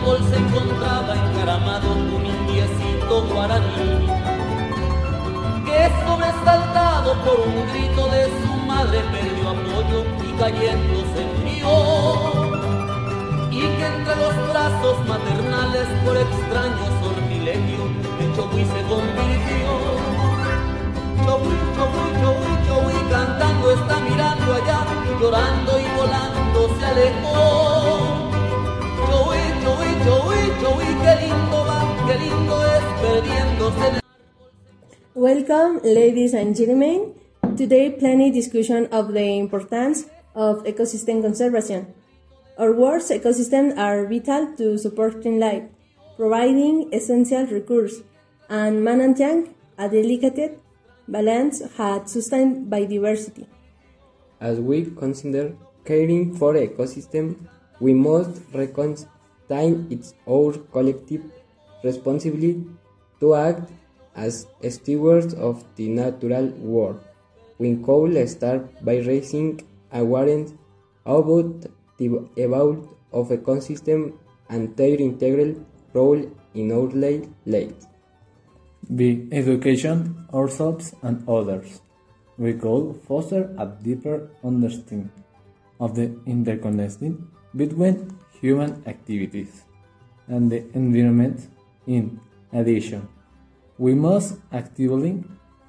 se encontraba encaramado un indiecito guaraní, que sobresaltado por un grito de su madre perdió apoyo y cayendo se murió, y que entre los brazos maternales por extraño sortilegio de Chogui se convirtió. Chogui, Chogui, Chogui, Chogui, cantando está mirando allá, llorando y volando se alejó. Welcome, ladies and gentlemen. Today, plenty discussion of the importance of ecosystem conservation. Our world's ecosystems are vital to supporting life, providing essential resources, and managing a delicate balance had sustained biodiversity. As we consider caring for ecosystem, we must recognize it's our collective responsibility to act as stewards of the natural world. We could start by raising awareness about the evolution of ecosystem and their integral role in our lives. By education ourselves and others, we could foster a deeper understanding of the interconnection between human activities and the environment. In addition, we must actively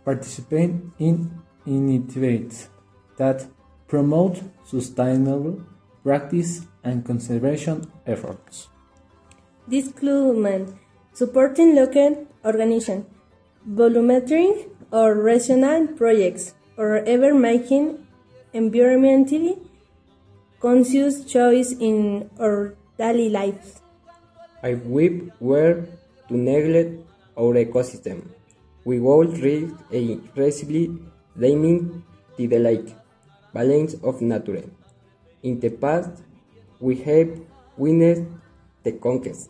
participate in initiatives that promote sustainable practice and conservation efforts. This includes supporting local organizations, volunteering or regional projects, or ever making environmentally conscious choice in our daily lives. If we were to neglect our ecosystem, we would risk irreversibly damaging the delicate balance of nature. In the past, we have witnessed the conquest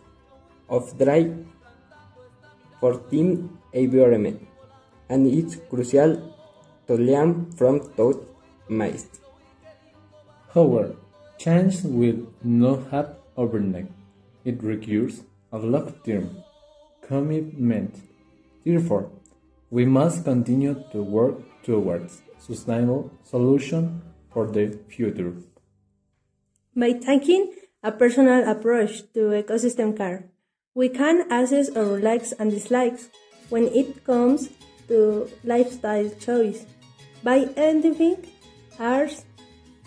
of dry for fortin environment, and it's crucial to learn from those mistakes. However, change will not happen overnight. It requires a long-term commitment. Therefore, we must continue to work towards sustainable solutions for the future. By taking a personal approach to ecosystem care, we can assess our likes and dislikes when it comes to lifestyle choice. By identifying areas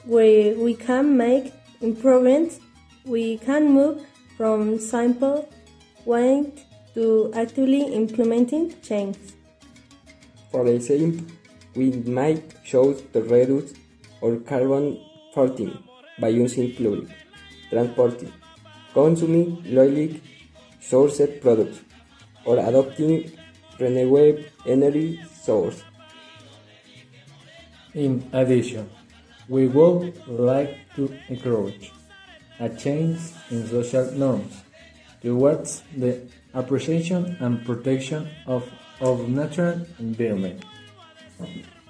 where we can make improvements, we can move from simple weight to actively implementing change. For example, we might choose to reduce our carbon footprint by using public transport, consuming locally sourced products, or adopting renewable energy sources. In addition, we would like to encourage a change in social norms towards the appreciation and protection of our natural environment.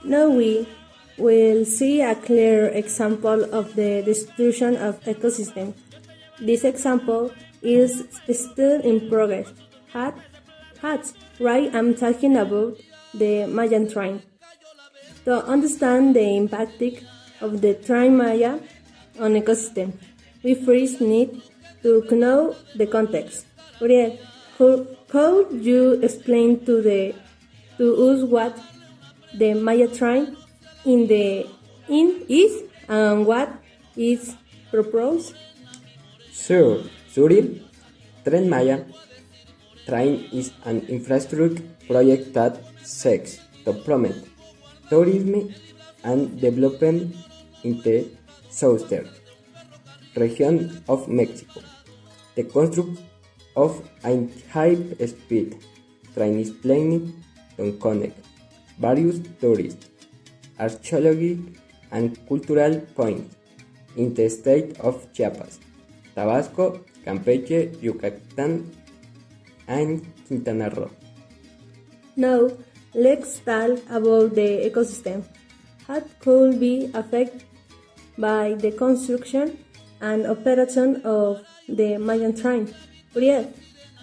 Now we will see a clear example of the destruction of ecosystems. This example is still in progress. Hat, hats, right? I'm talking about the Mayan train. To understand the impact of the train Maya on ecosystem, we first need to know the context. Uriel, could, you explain to the to us what the Maya train in the in is and what is proposed? Sure, Suri. Tren Maya train is an infrastructure project that seeks to promote tourism and development in the southern region of Mexico. The construct of a high-speed train is planned to connect various tourist, archaeological, and cultural points in the state of Chiapas, Tabasco, Campeche, Yucatan, and Quintana Roo. Now, let's talk about the ecosystem. How could be affected by the construction and operation of the Mayan train. Uriel,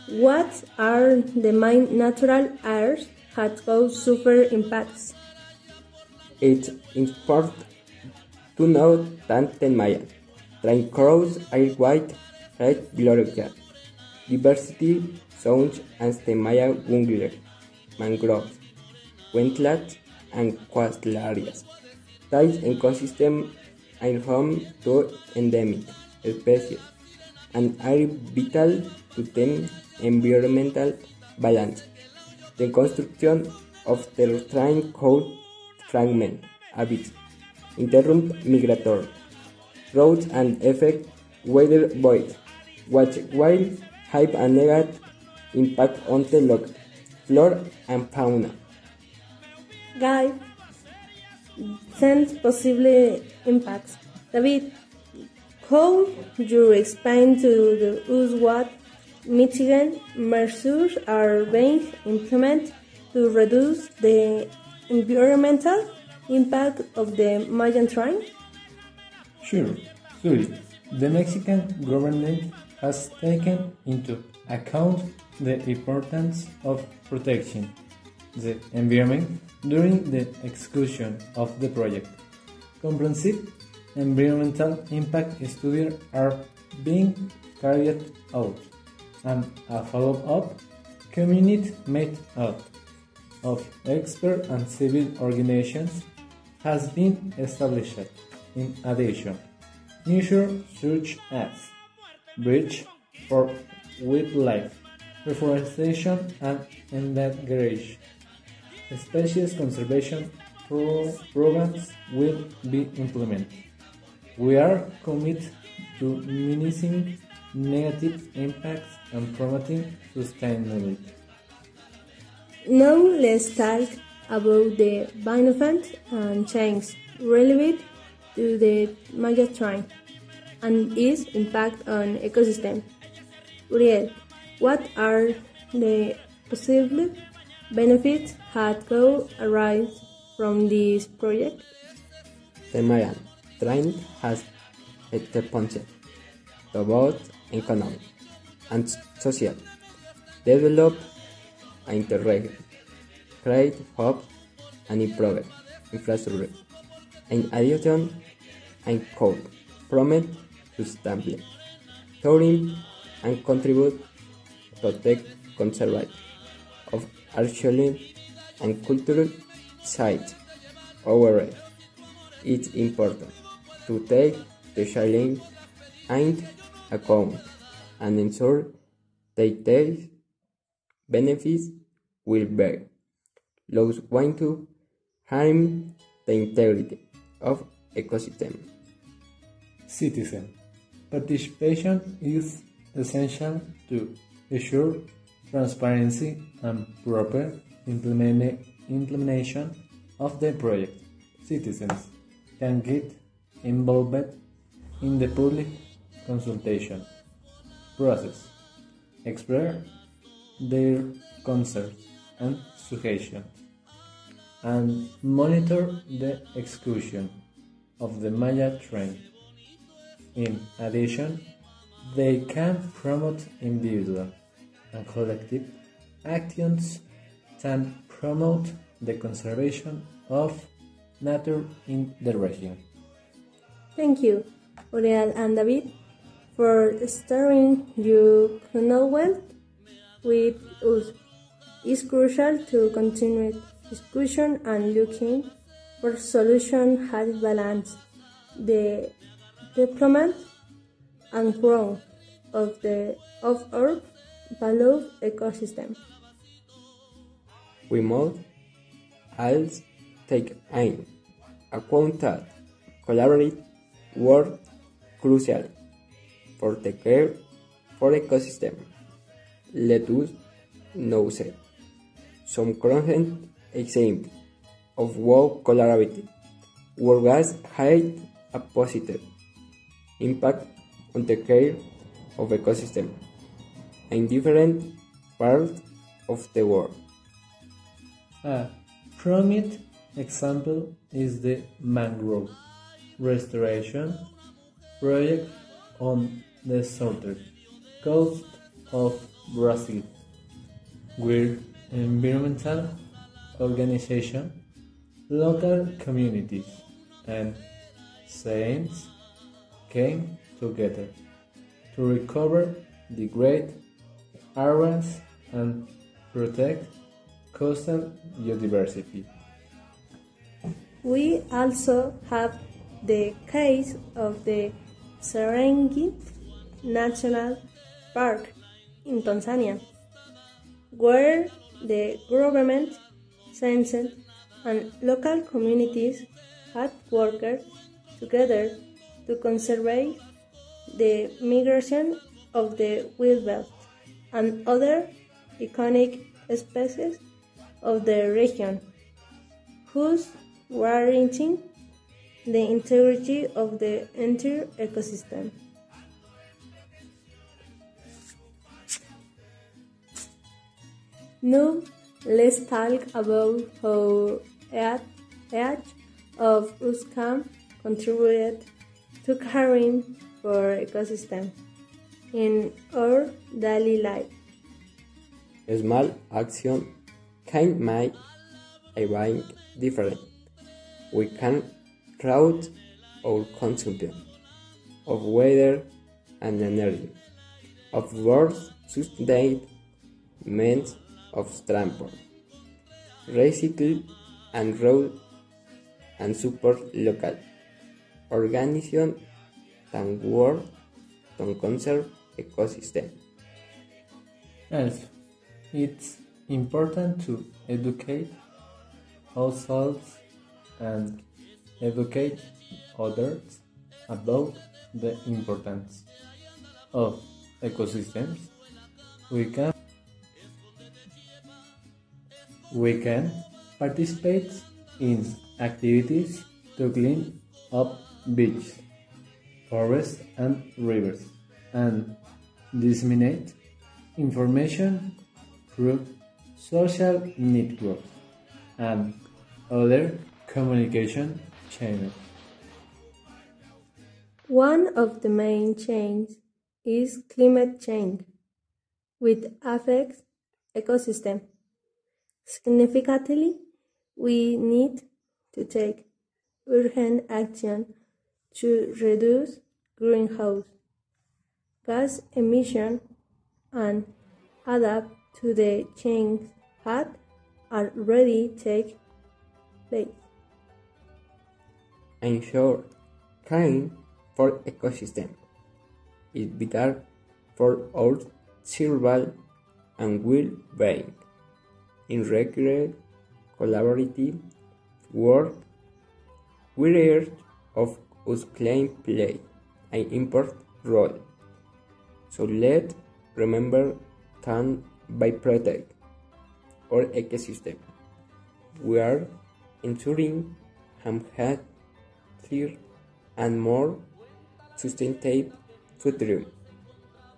What are the main natural areas that cause super impacts? It's important to know that the Mayan train crows are white, red, gloria, diversity zones as the Maya jungler, mangroves, wetlands, and coastal areas. These ecosystems are home to endemic species and are vital to the environmental balance. The construction of the train could fragment habits, interrupt migratory routes and affect weather voids, which will have a negative impact on the local flora and fauna. Guy sends possible impacts. David, how you explain to the us what mitigation measures are being implemented to reduce the environmental impact of the Mayan train? Sure, Zuri. The Mexican government has taken into account the importance of protecting the environment during the execution of the project. Comprehensive environmental impact studies are being carried out, and a follow-up community made up of expert and civil organizations has been established. In addition, measures such as bridge for wildlife, reforestation and endangered species conservation pro programs will be implemented. We are committed to minimizing negative impacts and promoting sustainability. Now let's talk about the benefits and changes related to the train and its impact on ecosystem. Uriel, what are the possible benefits that could arise from this project? The Mayan train has a potential to both economic and social develop interregnum, create hope and improve infrastructure. In addition, and could promote sustainable tourism and contribute to the conservation of archaeological and cultural sites. Overall, it's important to take the challenge into account and ensure that these benefits will be those going to harm the integrity of ecosystem. Citizen participation is essential to ensure transparency and proper implementation of the project. Citizens can get involved in the public consultation process, express their concerns and suggestions, and monitor the execution of the Maya train. In addition, they can promote individual and collective actions and promote the conservation of nature in the region. Thank you, Uriel and David, for sharing your knowledge with us. It's crucial to continue discussion and looking for solutions that balance the development and growth of the of our beloved ecosystem. We must also take aim, account that collaborative work crucial for the care for ecosystem. Let us now say some current examples of how collaborative work has had a positive impact on the care of ecosystem in different parts of the world. A prominent example is the mangrove restoration project on the southern coast of Brazil. We're environmental organization, local communities, and science came together to recover the great areas and protect coastal biodiversity. We also have the case of the Serengeti National Park in Tanzania, where the government, science, and local communities had worked together to conserve the migration of the wildebeest and other iconic species of the region, whose warranting the integrity of the entire ecosystem. Now, let's talk about how each of us can contribute to caring for ecosystem in our daily life. Small action can make a big difference. We can route our consumption of water and energy, of words sustained means of transport, recycle and road and support local organizations that work to conserve ecosystem. It's important to educate households and educate others about the importance of ecosystems. We can we can participate in activities to clean up beaches, forests and rivers and disseminate information through social networks and other communication channels. One of the main changes is climate change, which affects ecosystem. Significantly, we need to take urgent action to reduce greenhouse gas emission and adapt to the changes that already take place. Ensure caring for ecosystem is vital for our survival and well-being. In regular collaborative work, we urge of us claim play an important role. So let remember that by protect our ecosystem, we are ensuring healthier and more sustainable food future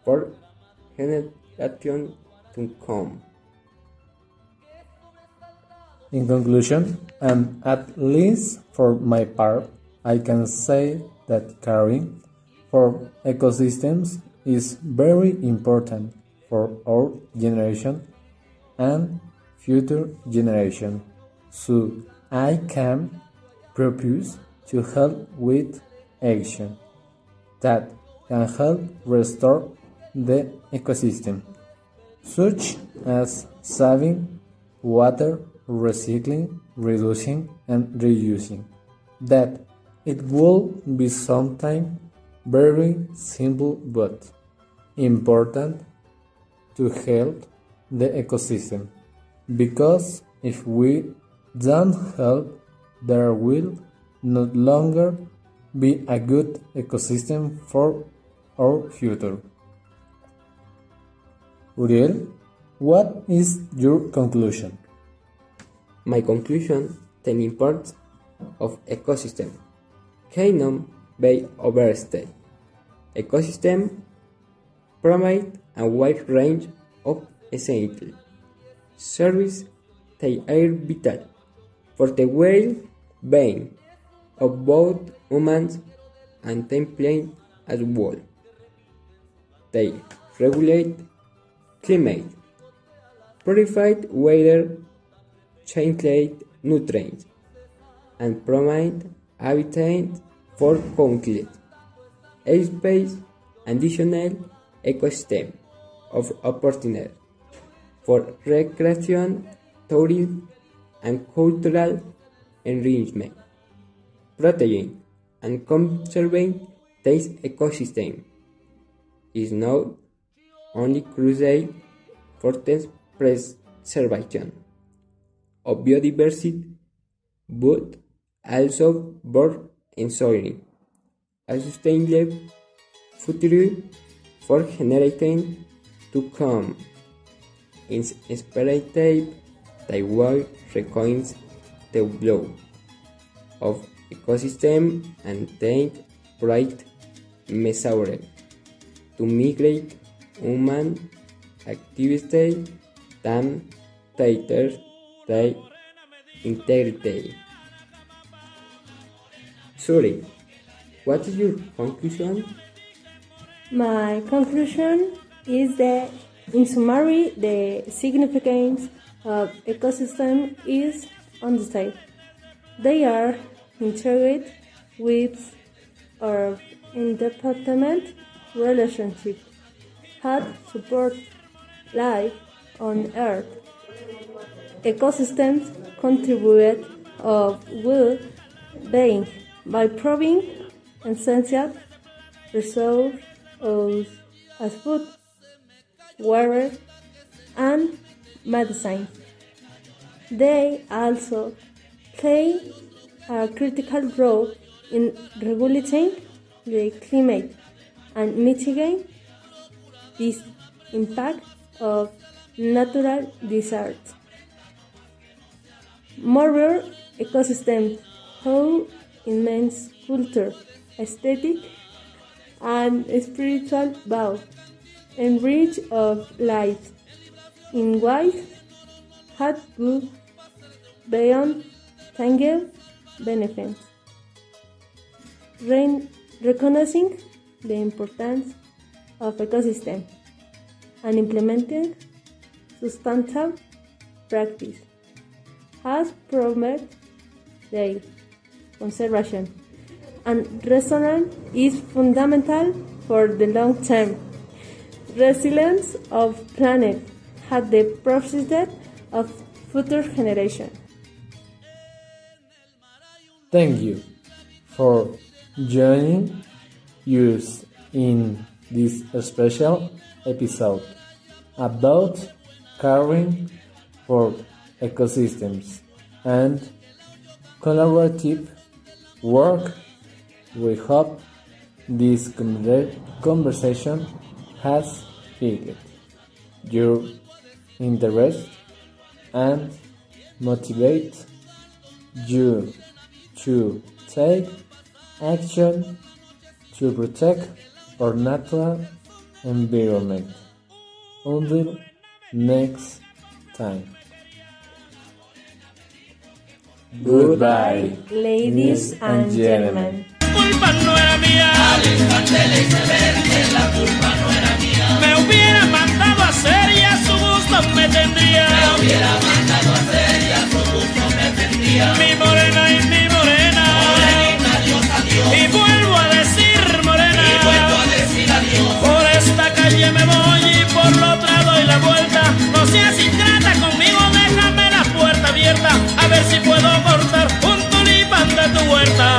for generations to come. In conclusion, and at least for my part, I can say that caring for ecosystems is very important for our generation and future generation. So I can propose to help with action that can help restore the ecosystem, such as saving water, recycling, reducing, and reusing. That it will be sometimes very simple but important to help the ecosystem because if we don't help there will no longer be a good ecosystem for our future. Uriel, what is your conclusion? My conclusion the importance of ecosystem cannot be overstated. Ecosystem provide a wide range of essential services that are vital for the well-being of both humans and templates as well. They regulate climate, purify water, changed nutrients, and provide habitat for countless space additional ecosystem of opportunity for recreation, tourism, and cultural enrichment, protecting and conserving this ecosystem is not only crucial for the preservation of biodiversity, but also for ensuring a sustainable future for generations to come. In spirit the world recoins the blow of ecosystem and take bright measures to migrate human activity than tighter the integrity. Sorry, what is your conclusion? My conclusion is that, in summary, the significance of ecosystem is understated. They are integrated with our interdependent relationship that support life on Earth. Ecosystems contribute of well-being by providing essential resources as food, water, and medicine. They also play a critical role in regulating the climate and mitigate this impact of natural disasters. Moreover, ecosystems hold immense culture, aesthetic, and spiritual value, enrich of life. In ways that go beyond tangible benefits. Re- recognizing the importance of ecosystem and implementing sustainable practice. Has promoted their conservation and resonance is fundamental for the long-term resilience of planet at the prospect of future generations. Thank you for joining us in this special episode about caring for ecosystems and collaborative work. We hope this conversation has piqued your interest and motivate you to take action to protect our natural environment. Until next time. Goodbye, Ladies and gentlemen. culpa no era mía. Me hubiera mandado a hacer y a su gusto me tendría. Mi morena y mi morena. Y vuelvo a decir morena. Por esta calle me voy y por la otra doy la vuelta. No seas ingrata ver si puedo cortar un tulipán de tu huerta.